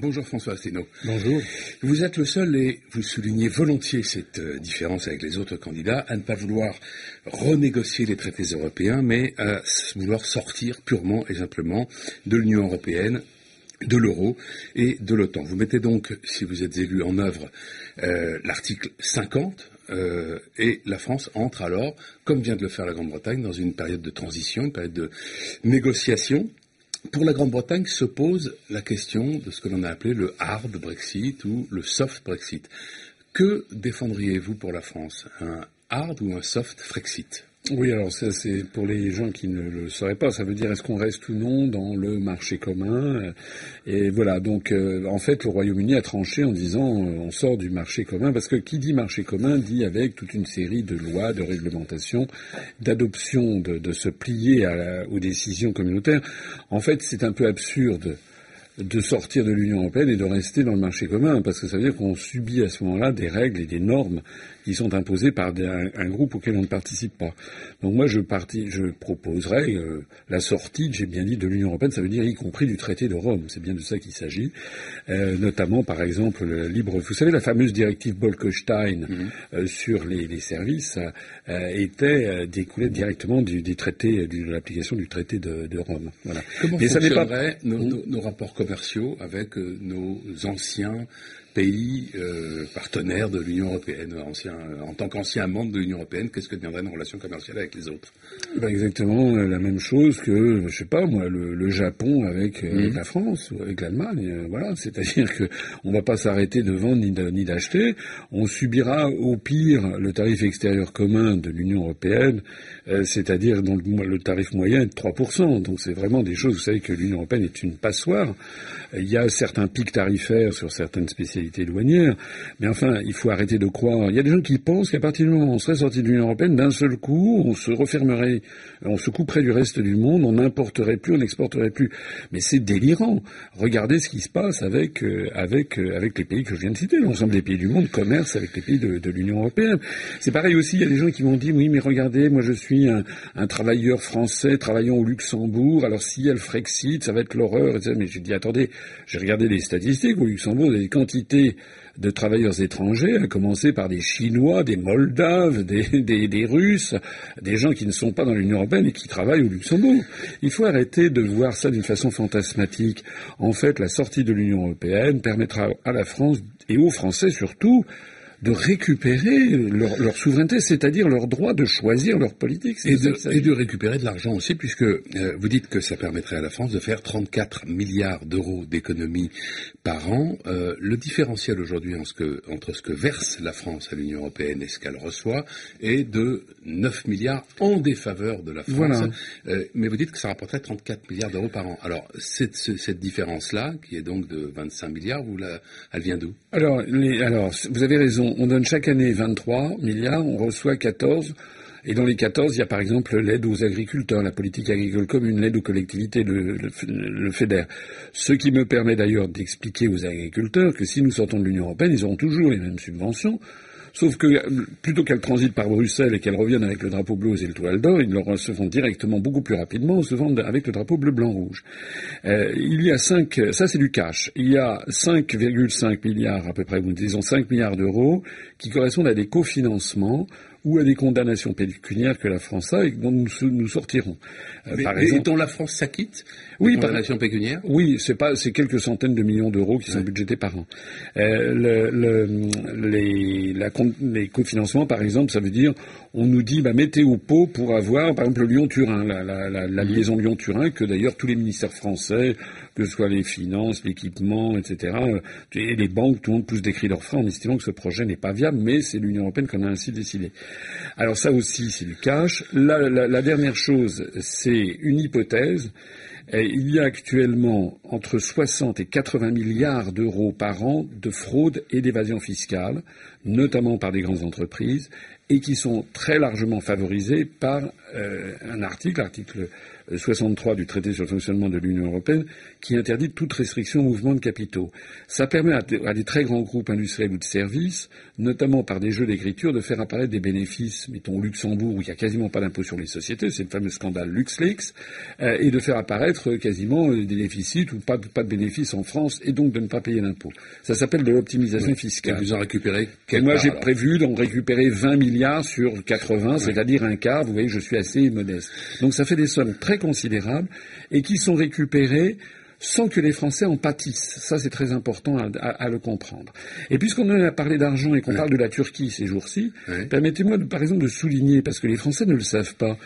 Bonjour François Asselineau. Bonjour. Vous êtes le seul, et vous soulignez volontiers cette euh, différence avec les autres candidats, à ne pas vouloir renégocier les traités européens, mais à vouloir sortir purement et simplement de l'Union européenne de l'euro et de l'OTAN. Vous mettez donc, si vous êtes élu, en œuvre euh, l'article 50 euh, et la France entre alors, comme vient de le faire la Grande-Bretagne, dans une période de transition, une période de négociation pour la Grande-Bretagne se pose la question de ce que l'on a appelé le hard Brexit ou le soft Brexit. Que défendriez-vous pour la France? Un hard ou un soft Frexit? Oui, alors ça c'est pour les gens qui ne le sauraient pas. Ça veut dire est-ce qu'on reste ou non dans le marché commun Et voilà. Donc euh, en fait, le Royaume-Uni a tranché en disant euh, on sort du marché commun parce que qui dit marché commun dit avec toute une série de lois, de réglementations, d'adoption, de, de, se plier à aux décisions communautaires. En fait, c'est un peu absurde de sortir de l'Union européenne et de rester dans le marché commun, parce que ça veut dire qu'on subit à ce moment-là des règles et des normes qui sont imposées par un, groupe auquel on ne participe pas. Donc moi, je, je proposerais euh, la sortie, j'ai bien dit, de l'Union européenne, ça veut dire y compris du traité de Rome. C'est bien de ça qu'il s'agit. Euh, notamment, par exemple, le libre. Vous savez, la fameuse directive Bolkestein mhm. euh, sur les, services était découlée directement du, des traités, de l'application du traité de, Rome. Voilà. Comment Mais ça n'est pas nos, nos rapports commerciaux avec nos anciens pays euh, partenaires de l'Union européenne, en tant qu'ancien membre de l'Union européenne, qu'est-ce que deviendrait nos relations commerciales avec les autres? Ben Exactement euh, la même chose que, je sais pas moi, le, Japon avec, euh, mmh. la France ou avec l'Allemagne. voilà, c'est-à-dire que on va pas s'arrêter de vendre ni d'acheter. On subira au pire le tarif extérieur commun de l'Union européenne, c'est-à-dire dont le, tarif moyen est de 3%. Donc c'est vraiment des choses. Vous savez que l'Union européenne est une passoire. Il y a certains pics tarifaires sur certaines spécialités douanière. Mais enfin, il faut arrêter de croire. Il y a des gens qui pensent qu'à partir du moment où on serait sorti de l'Union européenne, d'un seul coup, on se refermerait, on se couperait du reste du monde, on n'importerait plus, on n'exporterait plus. Mais c'est délirant. Regardez ce qui se passe avec euh, avec euh, avec les pays que je viens de citer. L'ensemble des pays du monde commercent avec les pays de, l'Union européenne. C'est pareil aussi. Il y a des gens qui m'ont dit oui, mais regardez, moi je suis un, travailleur français travaillant au Luxembourg. Alors si elle Frexit, ça va être l'horreur. Mais j'ai dit attendez, j'ai regardé les statistiques au Luxembourg, les quantités de travailleurs étrangers, à commencer par des Chinois, des Moldaves, des, Russes, des gens qui ne sont pas dans l'Union européenne et qui travaillent au Luxembourg. Il faut arrêter de voir ça d'une façon fantasmatique. En fait, la sortie de l'Union européenne permettra à la France et aux Français surtout de récupérer leur, souveraineté, c'est-à-dire leur droit de choisir leur politique. Et de, et de, récupérer de l'argent aussi, puisque euh, vous dites que ça permettrait à la France de faire 34 milliards d'euros d'économies par an. Euh, le différentiel aujourd'hui entre ce que verse la France à l'Union européenne et ce qu'elle reçoit est de 9 milliards en défaveur de la France. Voilà. Euh, mais vous dites que ça rapporterait 34 milliards d'euros par an. Alors, cette, cette différence-là, qui est donc de 25 milliards, vous la, elle vient d'où? Alors, alors, vous avez raison on, donne chaque année 23 milliards, on reçoit 14. Et dans les 14, il y a par exemple l'aide aux agriculteurs, la politique agricole commune, l'aide aux collectivités, le, le, FEDER. Ce qui me permet d'ailleurs d'expliquer aux agriculteurs que si nous sortons de l'Union européenne, ils auront toujours les mêmes subventions, Sauf que plutôt qu'elle transite par Bruxelles et qu'elle revienne avec le drapeau bleu et le toile d'or, ils le recevront directement beaucoup plus rapidement se vendent avec le drapeau bleu, blanc, rouge. Euh, il y a 5, ça c'est du cash, il y a 5,5 milliards à peu près, disons 5 milliards d'euros qui correspondent à des cofinancements ou à des condamnations pécuniaires que la France a et dont nous, nous sortirons. Euh, par exemple, dont la France s'acquitte Oui, condamnations pécuniaires? Oui, c'est pas, c'est quelques centaines de millions d'euros qui sont budgétés par an. Euh, le, le, les, la, les cofinancements, par exemple, ça veut dire, on nous dit, bah, mettez au pot pour avoir, par exemple, le Lyon-Turin, la, la, la, la, mhm. liaison Lyon-Turin, que d'ailleurs tous les ministères français, que ce soit les finances, l'équipement, etc., euh, et les banques, tout le monde pousse des cris d'orfraie en estimant que ce projet n'est pas viable, mais c'est l'Union européenne qui en a ainsi décidé. Alors ça aussi, c'est du cash. La, dernière chose, c'est une hypothèse. il y a actuellement entre 60 et 80 milliards d'euros par an de fraude et d'évasion fiscale, notamment par des grandes entreprises, et qui sont très largement favorisés par euh, un article, l'article 63 du traité sur le fonctionnement de l'Union européenne qui interdit toute restriction au mouvement de capitaux. Ça permet à, des très grands groupes industriels ou de services, notamment par des jeux d'écriture, de faire apparaître des bénéfices, mettons au Luxembourg où il n'y a quasiment pas d'impôt sur les sociétés, c'est le fameux scandale LuxLeaks, euh, et de faire apparaître quasiment des déficits ou pas, pas de bénéfices en France et donc de ne pas payer l'impôt. Ça s'appelle de l'optimisation fiscale. Et vous en récupérez Moi j'ai prévu d'en récupérer 20 milliards sur 80, c'est-à-dire un quart. Vous voyez, je suis assez modeste. Donc ça fait des sommes très considérables et qui sont récupérées sans que les Français en pâtissent. Ça, c'est très important à, le comprendre. Et puisqu'on a parlé d'argent et qu'on parle de la Turquie ces jours-ci, permettez-moi, par exemple, de souligner, parce que les Français ne le savent pas,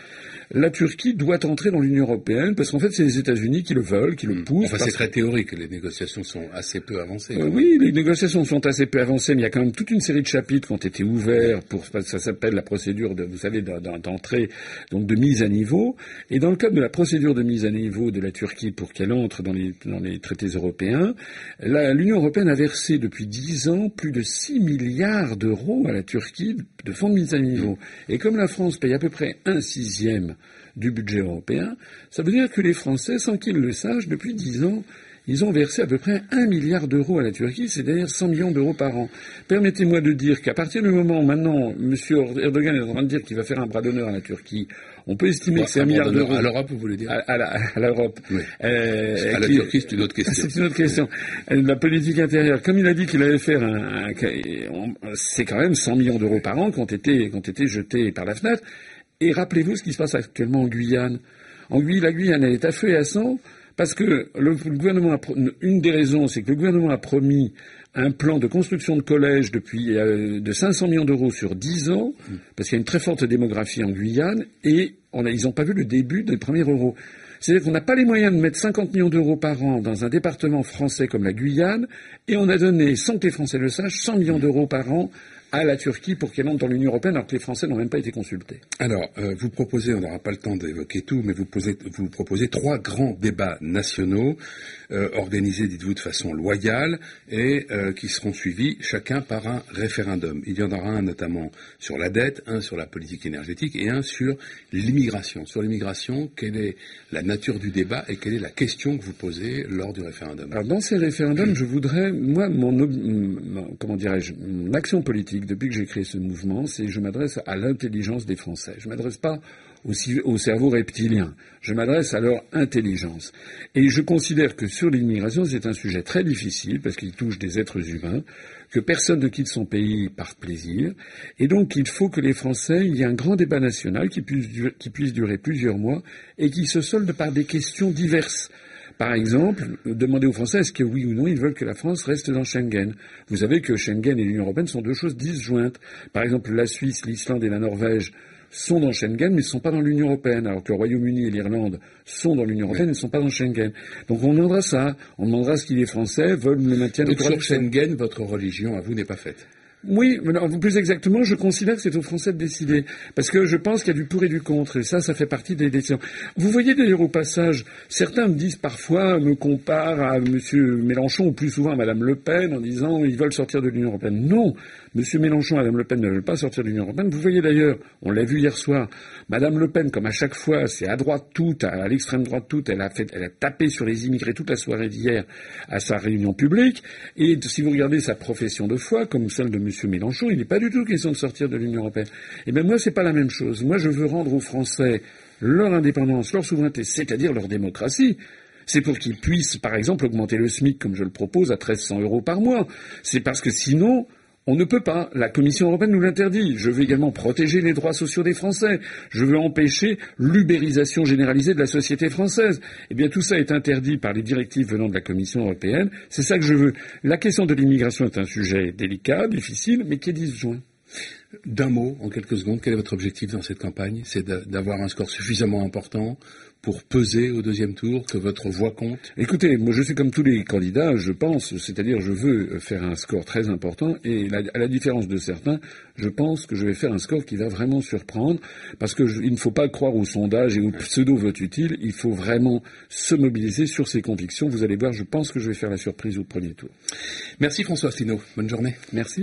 la Turquie doit entrer dans l'Union européenne parce qu'en fait c'est les États-Unis qui le veulent, qui le hmm. poussent. Enfin c'est très théorique, les négociations sont assez peu avancées. Euh, oui, les négociations sont assez peu avancées, mais il y a quand même toute une série de chapitres qui ont été ouverts pour ça s'appelle la procédure de vous savez d'entrée donc de mise à niveau. Et dans le cadre de la procédure de mise à niveau de la Turquie pour qu'elle entre dans les, dans les traités européens, l'Union européenne a versé depuis dix ans plus de 6 milliards d'euros à la Turquie de fonds de mise à niveau. Et comme la France paye à peu près un sixième du budget européen, ça veut dire que les Français, sans qu'ils le sachent, depuis dix ans, ils ont versé à peu près un milliard d'euros à la Turquie, c'est-à-dire 100 millions d'euros par an. Permettez-moi de dire qu'à partir du moment où maintenant M. Erdogan est en train de dire qu'il va faire un bras d'honneur à la Turquie, on peut estimer que c'est un milliard d'euros. À l'Europe, vous voulez dire À, l'Europe. Euh, à la Turquie, c'est une autre question. c'est une autre question. Euh, la politique intérieure, comme il a dit qu'il allait faire un, c'est quand même 100 millions d'euros par an qui ont été, qui ont été jetés par la fenêtre. Et rappelez-vous ce qui se passe actuellement en Guyane. En Guyane, la Guyane, elle est à feu et à sang parce que le, gouvernement a, une des raisons, c'est que le gouvernement a promis un plan de construction de collèges depuis euh, de 500 millions d'euros sur 10 ans, parce qu'il y a une très forte démographie en Guyane, et ils n'ont pas vu le début des premiers euros. C'est-à-dire qu'on n'a pas les moyens de mettre 50 millions d'euros par an dans un département français comme la Guyane, et on a donné, sans que les Français le sachent, 100 millions d'euros par an à la Turquie pour qu'elle entre dans l'Union européenne alors que les Français n'ont même pas été consultés. Alors, euh, vous proposez, on n'aura pas le temps d'évoquer tout, mais vous, vous proposez trois grands débats nationaux euh, organisés, dites-vous, de façon loyale et euh, qui seront suivis chacun par un référendum. Il y en aura un notamment sur la dette, un sur la politique énergétique et un sur l'immigration. Sur l'immigration, quelle est la nature du débat et quelle est la question que vous posez lors du référendum? Alors, dans ces référendums, je voudrais, moi, mon, mon comment dirais-je, mon action politique depuis que j'ai créé ce mouvement, c'est je m'adresse à l'intelligence des Français. Je m'adresse pas au, cerveau reptilien. Je m'adresse à leur intelligence. Et je considère que sur l'immigration, c'est un sujet très difficile parce qu'il touche des êtres humains, que personne ne quitte son pays par plaisir. Et donc, il faut que les Français, il y ait un grand débat national qui puisse durer plusieurs mois et qui se solde par des questions diverses. Par exemple, demander aux Français est-ce que oui ou non ils veulent que la France reste dans Schengen? Vous savez que Schengen et l'Union européenne sont deux choses disjointes. Par exemple, la Suisse, l'Islande et la Norvège sont dans Schengen mais ne sont pas dans l'Union européenne, alors que le Royaume-Uni et l'Irlande sont dans l'Union européenne et ne sont pas dans Schengen. Donc on demandera ça, on demandera ce qu'il les Français veulent le maintien sur Schengen, votre religion à vous n'est pas faite? Oui, plus exactement, je considère que c'est aux Français de décider. Parce que je pense qu'il y a du pour et du contre, et ça, ça fait partie des décisions. Vous voyez d'ailleurs au passage, certains me disent parfois, me comparent à M. Mélenchon, ou plus souvent à Mme Le Pen, en disant ils veulent sortir de l'Union européenne. Non, M. Mélenchon et Mme Le Pen ne veulent pas sortir de l'Union européenne. Vous voyez d'ailleurs, on l'a vu hier soir, Mme Le Pen, comme à chaque fois, c'est à droite toute, à l'extrême droite toute, elle a, elle a tapé sur les immigrés toute la soirée d'hier à sa réunion publique. Et si vous regardez sa profession de foi, comme celle de M. Mélenchon, il n'est pas du tout question de sortir de l'Union européenne. Eh bien moi, c'est pas la même chose. Moi, je veux rendre aux Français leur indépendance, leur souveraineté, c'est-à-dire leur démocratie. C'est pour qu'ils puissent, par exemple, augmenter le SMIC, comme je le propose, à 1300 euros par mois. C'est parce que sinon, on ne peut pas. La Commission européenne nous l'interdit. Je veux également protéger les droits sociaux des Français. Je veux empêcher l'ubérisation généralisée de la société française. Eh bien, tout ça est interdit par les directives venant de la Commission européenne. C'est ça que je veux. La question de l'immigration est un sujet délicat, difficile, mais qui est disjoint. D'un mot, en quelques secondes, quel est votre objectif dans cette campagne? C'est d'avoir un score suffisamment important pour peser au deuxième tour, que votre voix compte? Écoutez, moi je suis comme tous les candidats, je pense, c'est-à-dire je veux faire un score très important et à la différence de certains, je pense que je vais faire un score qui va vraiment surprendre parce qu'il ne faut pas croire aux sondages et aux pseudo-votes utiles, il faut vraiment se mobiliser sur ses convictions. Vous allez voir, je pense que je vais faire la surprise au premier tour. Merci François Asselineau, bonne journée. Merci.